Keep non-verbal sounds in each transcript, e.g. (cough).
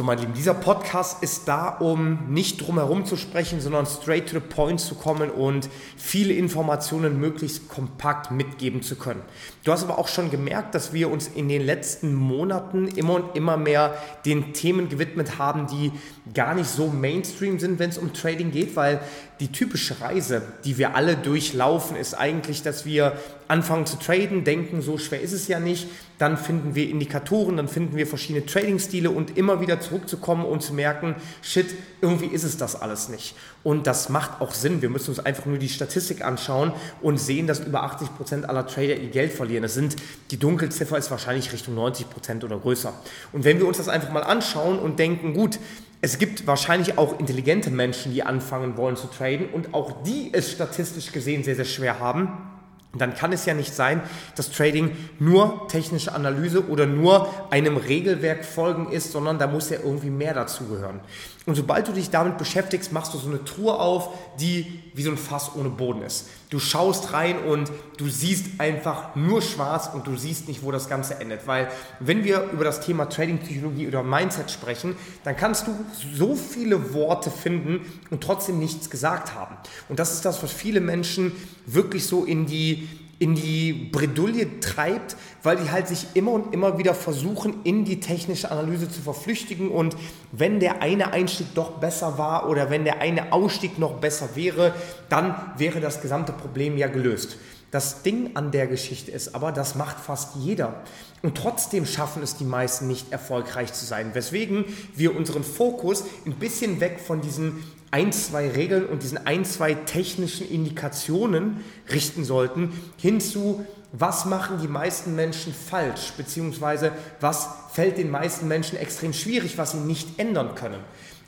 So, mein Lieben, dieser Podcast ist da, um nicht drum herum zu sprechen, sondern straight to the point zu kommen und viele Informationen möglichst kompakt mitgeben zu können. Du hast aber auch schon gemerkt, dass wir uns in den letzten Monaten immer und immer mehr den Themen gewidmet haben, die gar nicht so Mainstream sind, wenn es um Trading geht, weil die typische Reise, die wir alle durchlaufen, ist eigentlich, dass wir anfangen zu traden, denken, so schwer ist es ja nicht, dann finden wir Indikatoren, dann finden wir verschiedene Trading-Stile und immer wieder zurückzukommen und zu merken, shit, irgendwie ist es das alles nicht. Und das macht auch Sinn. Wir müssen uns einfach nur die Statistik anschauen und sehen, dass über 80 Prozent aller Trader ihr Geld verlieren. Das sind, die Dunkelziffer ist wahrscheinlich Richtung 90 Prozent oder größer. Und wenn wir uns das einfach mal anschauen und denken, gut, es gibt wahrscheinlich auch intelligente Menschen, die anfangen wollen zu traden und auch die es statistisch gesehen sehr, sehr schwer haben dann kann es ja nicht sein, dass Trading nur technische Analyse oder nur einem Regelwerk folgen ist, sondern da muss ja irgendwie mehr dazugehören. Und sobald du dich damit beschäftigst, machst du so eine Truhe auf, die wie so ein Fass ohne Boden ist. Du schaust rein und du siehst einfach nur schwarz und du siehst nicht, wo das Ganze endet. Weil wenn wir über das Thema Trading-Psychologie oder Mindset sprechen, dann kannst du so viele Worte finden und trotzdem nichts gesagt haben. Und das ist das, was viele Menschen wirklich so in die in die Bredouille treibt, weil die halt sich immer und immer wieder versuchen, in die technische Analyse zu verflüchtigen. Und wenn der eine Einstieg doch besser war oder wenn der eine Ausstieg noch besser wäre, dann wäre das gesamte Problem ja gelöst. Das Ding an der Geschichte ist aber, das macht fast jeder. Und trotzdem schaffen es die meisten nicht erfolgreich zu sein. Weswegen wir unseren Fokus ein bisschen weg von diesen ein, zwei Regeln und diesen ein, zwei technischen Indikationen richten sollten, hin zu, was machen die meisten Menschen falsch, beziehungsweise was fällt den meisten Menschen extrem schwierig, was sie nicht ändern können.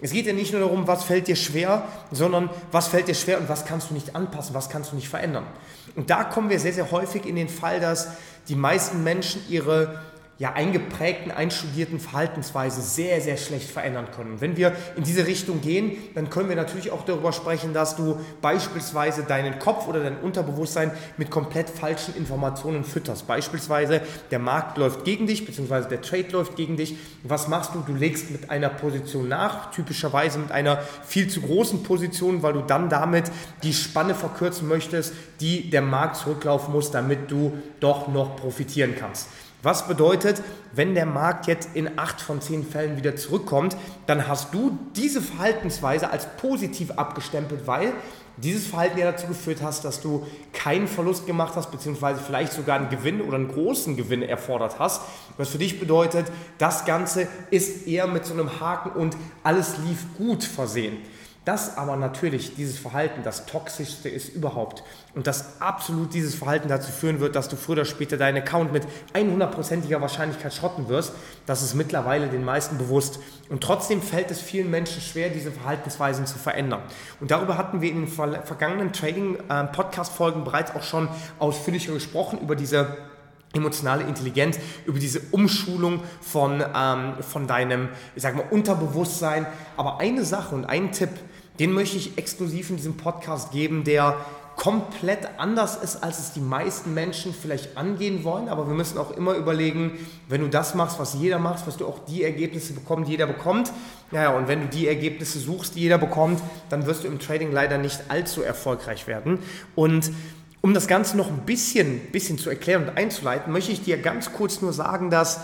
Es geht ja nicht nur darum, was fällt dir schwer, sondern was fällt dir schwer und was kannst du nicht anpassen, was kannst du nicht verändern. Und da kommen wir sehr, sehr häufig in den Fall, dass die meisten Menschen ihre ja, eingeprägten, einstudierten Verhaltensweise sehr, sehr schlecht verändern können. Wenn wir in diese Richtung gehen, dann können wir natürlich auch darüber sprechen, dass du beispielsweise deinen Kopf oder dein Unterbewusstsein mit komplett falschen Informationen fütterst. Beispielsweise der Markt läuft gegen dich, beziehungsweise der Trade läuft gegen dich. Was machst du? Du legst mit einer Position nach, typischerweise mit einer viel zu großen Position, weil du dann damit die Spanne verkürzen möchtest, die der Markt zurücklaufen muss, damit du doch noch profitieren kannst. Was bedeutet, wenn der Markt jetzt in acht von zehn Fällen wieder zurückkommt, dann hast du diese Verhaltensweise als positiv abgestempelt, weil dieses Verhalten ja dazu geführt hast, dass du keinen Verlust gemacht hast, beziehungsweise vielleicht sogar einen Gewinn oder einen großen Gewinn erfordert hast. Was für dich bedeutet, das Ganze ist eher mit so einem Haken und alles lief gut versehen. Das aber natürlich, dieses Verhalten, das toxischste ist überhaupt. Und das absolut dieses Verhalten dazu führen wird, dass du früher oder später deinen Account mit 100%iger Wahrscheinlichkeit schrotten wirst, das ist mittlerweile den meisten bewusst. Und trotzdem fällt es vielen Menschen schwer, diese Verhaltensweisen zu verändern. Und darüber hatten wir in den vergangenen Trading-Podcast-Folgen bereits auch schon ausführlicher gesprochen, über diese emotionale Intelligenz, über diese Umschulung von, ähm, von deinem, ich sag mal, Unterbewusstsein. Aber eine Sache und ein Tipp, den möchte ich exklusiv in diesem Podcast geben, der komplett anders ist, als es die meisten Menschen vielleicht angehen wollen. Aber wir müssen auch immer überlegen, wenn du das machst, was jeder macht, was du auch die Ergebnisse bekommst, die jeder bekommt. Naja, und wenn du die Ergebnisse suchst, die jeder bekommt, dann wirst du im Trading leider nicht allzu erfolgreich werden. Und um das Ganze noch ein bisschen, bisschen zu erklären und einzuleiten, möchte ich dir ganz kurz nur sagen, dass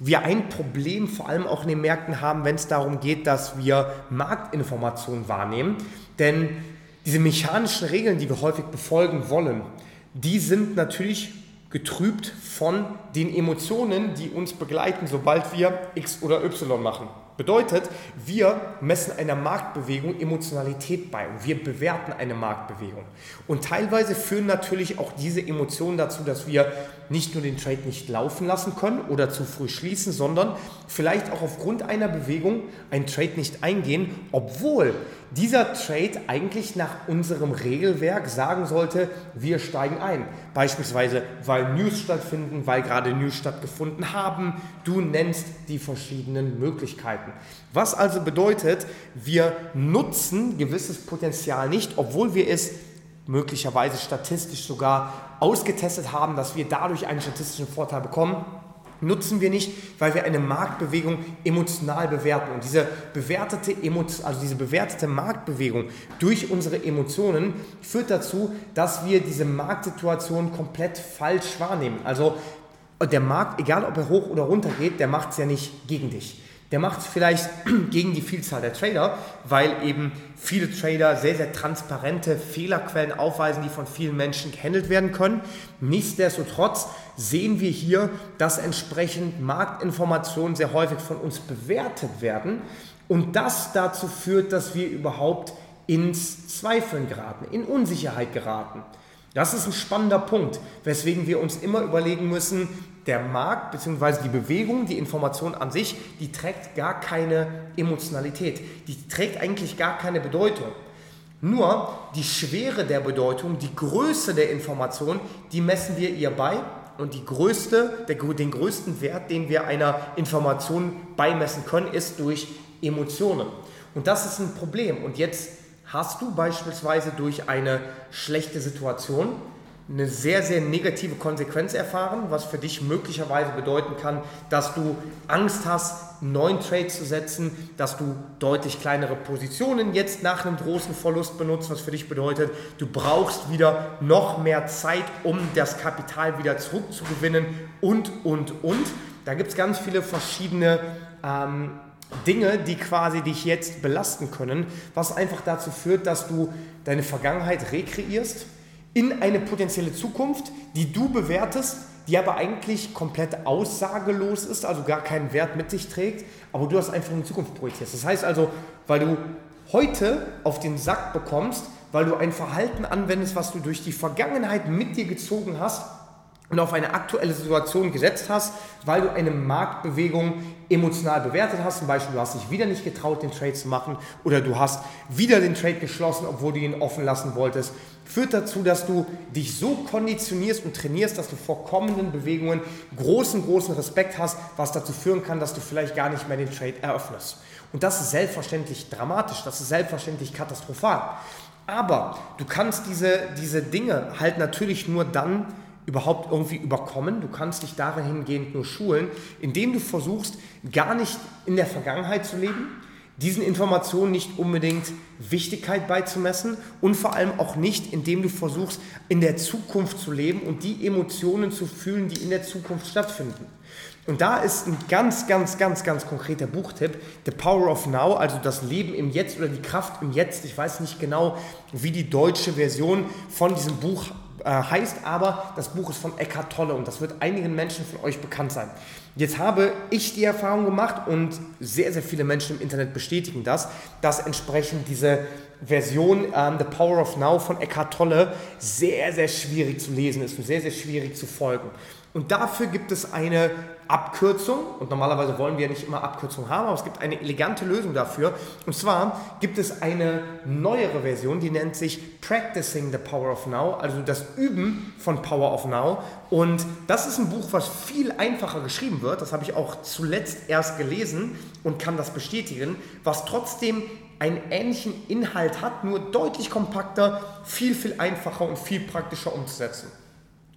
wir ein Problem vor allem auch in den Märkten haben, wenn es darum geht, dass wir Marktinformationen wahrnehmen. Denn diese mechanischen Regeln, die wir häufig befolgen wollen, die sind natürlich getrübt von den Emotionen, die uns begleiten, sobald wir X oder Y machen. Bedeutet, wir messen einer Marktbewegung Emotionalität bei und wir bewerten eine Marktbewegung. Und teilweise führen natürlich auch diese Emotionen dazu, dass wir nicht nur den Trade nicht laufen lassen können oder zu früh schließen, sondern vielleicht auch aufgrund einer Bewegung einen Trade nicht eingehen, obwohl dieser Trade eigentlich nach unserem Regelwerk sagen sollte, wir steigen ein. Beispielsweise, weil News stattfinden, weil gerade News stattgefunden haben. Du nennst die verschiedenen Möglichkeiten. Was also bedeutet, wir nutzen gewisses Potenzial nicht, obwohl wir es möglicherweise statistisch sogar ausgetestet haben, dass wir dadurch einen statistischen Vorteil bekommen nutzen wir nicht, weil wir eine Marktbewegung emotional bewerten. Und diese bewertete, also diese bewertete Marktbewegung durch unsere Emotionen führt dazu, dass wir diese Marktsituation komplett falsch wahrnehmen. Also der Markt, egal ob er hoch oder runter geht, der macht es ja nicht gegen dich. Der macht es vielleicht (clears throat) gegen die Vielzahl der Trader, weil eben viele Trader sehr, sehr transparente Fehlerquellen aufweisen, die von vielen Menschen gehandelt werden können. Nichtsdestotrotz sehen wir hier, dass entsprechend Marktinformationen sehr häufig von uns bewertet werden und das dazu führt, dass wir überhaupt ins Zweifeln geraten, in Unsicherheit geraten. Das ist ein spannender Punkt, weswegen wir uns immer überlegen müssen, der Markt bzw. die Bewegung, die Information an sich, die trägt gar keine Emotionalität, die trägt eigentlich gar keine Bedeutung. Nur die Schwere der Bedeutung, die Größe der Information, die messen wir ihr bei und die größte, der, den größten Wert, den wir einer Information beimessen können, ist durch Emotionen. Und das ist ein Problem. Und jetzt hast du beispielsweise durch eine schlechte Situation eine sehr, sehr negative Konsequenz erfahren, was für dich möglicherweise bedeuten kann, dass du Angst hast, einen neuen Trade zu setzen, dass du deutlich kleinere Positionen jetzt nach einem großen Verlust benutzt, was für dich bedeutet, du brauchst wieder noch mehr Zeit, um das Kapital wieder zurückzugewinnen und, und, und. Da gibt es ganz viele verschiedene ähm, Dinge, die quasi dich jetzt belasten können, was einfach dazu führt, dass du deine Vergangenheit rekreierst in eine potenzielle Zukunft, die du bewertest, die aber eigentlich komplett aussagelos ist, also gar keinen Wert mit sich trägt, aber du das einfach in die Zukunft projizierst. Das heißt also, weil du heute auf den Sack bekommst, weil du ein Verhalten anwendest, was du durch die Vergangenheit mit dir gezogen hast, und auf eine aktuelle Situation gesetzt hast, weil du eine Marktbewegung emotional bewertet hast. Zum Beispiel, du hast dich wieder nicht getraut, den Trade zu machen oder du hast wieder den Trade geschlossen, obwohl du ihn offen lassen wolltest. Führt dazu, dass du dich so konditionierst und trainierst, dass du vor kommenden Bewegungen großen, großen Respekt hast, was dazu führen kann, dass du vielleicht gar nicht mehr den Trade eröffnest. Und das ist selbstverständlich dramatisch, das ist selbstverständlich katastrophal. Aber du kannst diese, diese Dinge halt natürlich nur dann überhaupt irgendwie überkommen. Du kannst dich dahingehend nur schulen, indem du versuchst, gar nicht in der Vergangenheit zu leben, diesen Informationen nicht unbedingt Wichtigkeit beizumessen und vor allem auch nicht, indem du versuchst, in der Zukunft zu leben und die Emotionen zu fühlen, die in der Zukunft stattfinden. Und da ist ein ganz, ganz, ganz, ganz konkreter Buchtipp, The Power of Now, also das Leben im Jetzt oder die Kraft im Jetzt. Ich weiß nicht genau, wie die deutsche Version von diesem Buch heißt, aber das Buch ist von Eckhart Tolle und das wird einigen Menschen von euch bekannt sein. Jetzt habe ich die Erfahrung gemacht und sehr, sehr viele Menschen im Internet bestätigen das, dass entsprechend diese Version ähm, The Power of Now von Eckhart Tolle sehr, sehr schwierig zu lesen ist und sehr, sehr schwierig zu folgen. Und dafür gibt es eine Abkürzung, und normalerweise wollen wir ja nicht immer Abkürzungen haben, aber es gibt eine elegante Lösung dafür. Und zwar gibt es eine neuere Version, die nennt sich Practicing the Power of Now, also das Üben von Power of Now. Und das ist ein Buch, was viel einfacher geschrieben wird. Das habe ich auch zuletzt erst gelesen und kann das bestätigen, was trotzdem einen ähnlichen Inhalt hat, nur deutlich kompakter, viel, viel einfacher und viel praktischer umzusetzen.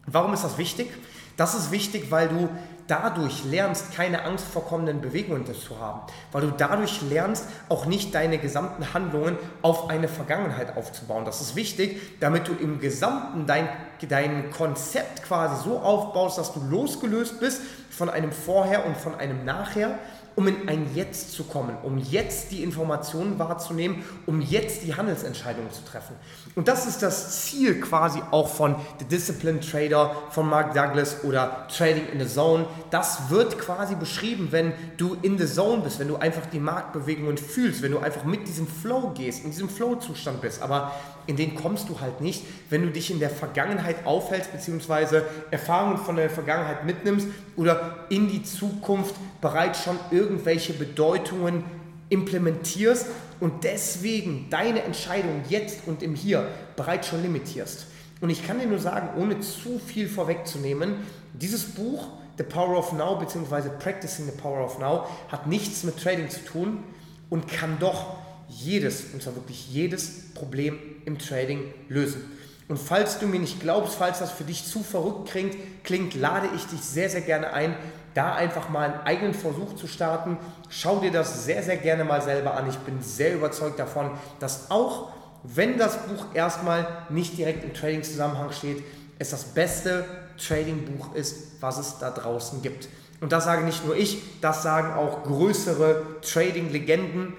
Warum ist das wichtig? Das ist wichtig, weil du dadurch lernst, keine Angst vor kommenden Bewegungen zu haben. Weil du dadurch lernst, auch nicht deine gesamten Handlungen auf eine Vergangenheit aufzubauen. Das ist wichtig, damit du im Gesamten dein, dein Konzept quasi so aufbaust, dass du losgelöst bist von einem Vorher und von einem Nachher um in ein Jetzt zu kommen, um jetzt die Informationen wahrzunehmen, um jetzt die Handelsentscheidungen zu treffen. Und das ist das Ziel quasi auch von The Discipline Trader, von Mark Douglas oder Trading in the Zone. Das wird quasi beschrieben, wenn du in the Zone bist, wenn du einfach die Marktbewegungen fühlst, wenn du einfach mit diesem Flow gehst, in diesem Flow-Zustand bist. Aber in den kommst du halt nicht, wenn du dich in der Vergangenheit aufhältst, beziehungsweise Erfahrungen von der Vergangenheit mitnimmst oder in die Zukunft bereits schon irgendwelche Bedeutungen implementierst und deswegen deine Entscheidung jetzt und im Hier bereits schon limitierst. Und ich kann dir nur sagen, ohne zu viel vorwegzunehmen, dieses Buch, The Power of Now, beziehungsweise Practicing the Power of Now, hat nichts mit Trading zu tun und kann doch jedes, und zwar wirklich jedes Problem im Trading lösen. Und falls du mir nicht glaubst, falls das für dich zu verrückt klingt, klingt, lade ich dich sehr, sehr gerne ein, da einfach mal einen eigenen Versuch zu starten. Schau dir das sehr, sehr gerne mal selber an. Ich bin sehr überzeugt davon, dass auch wenn das Buch erstmal nicht direkt im Trading-Zusammenhang steht, es das beste Trading-Buch ist, was es da draußen gibt. Und das sage nicht nur ich, das sagen auch größere Trading-Legenden,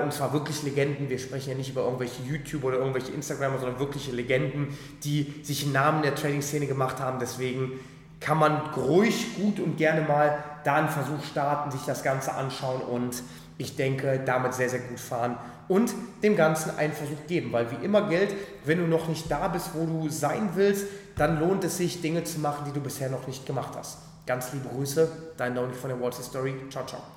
und zwar wirklich Legenden, wir sprechen ja nicht über irgendwelche YouTube oder irgendwelche Instagramer, sondern wirkliche Legenden, die sich einen Namen der Trading-Szene gemacht haben. Deswegen kann man ruhig, gut und gerne mal da einen Versuch starten, sich das Ganze anschauen und ich denke, damit sehr, sehr gut fahren und dem Ganzen einen Versuch geben, weil wie immer gilt, wenn du noch nicht da bist, wo du sein willst, dann lohnt es sich, Dinge zu machen, die du bisher noch nicht gemacht hast. Ganz liebe Grüße, dein Downey von der Wall Street Story. Ciao, ciao.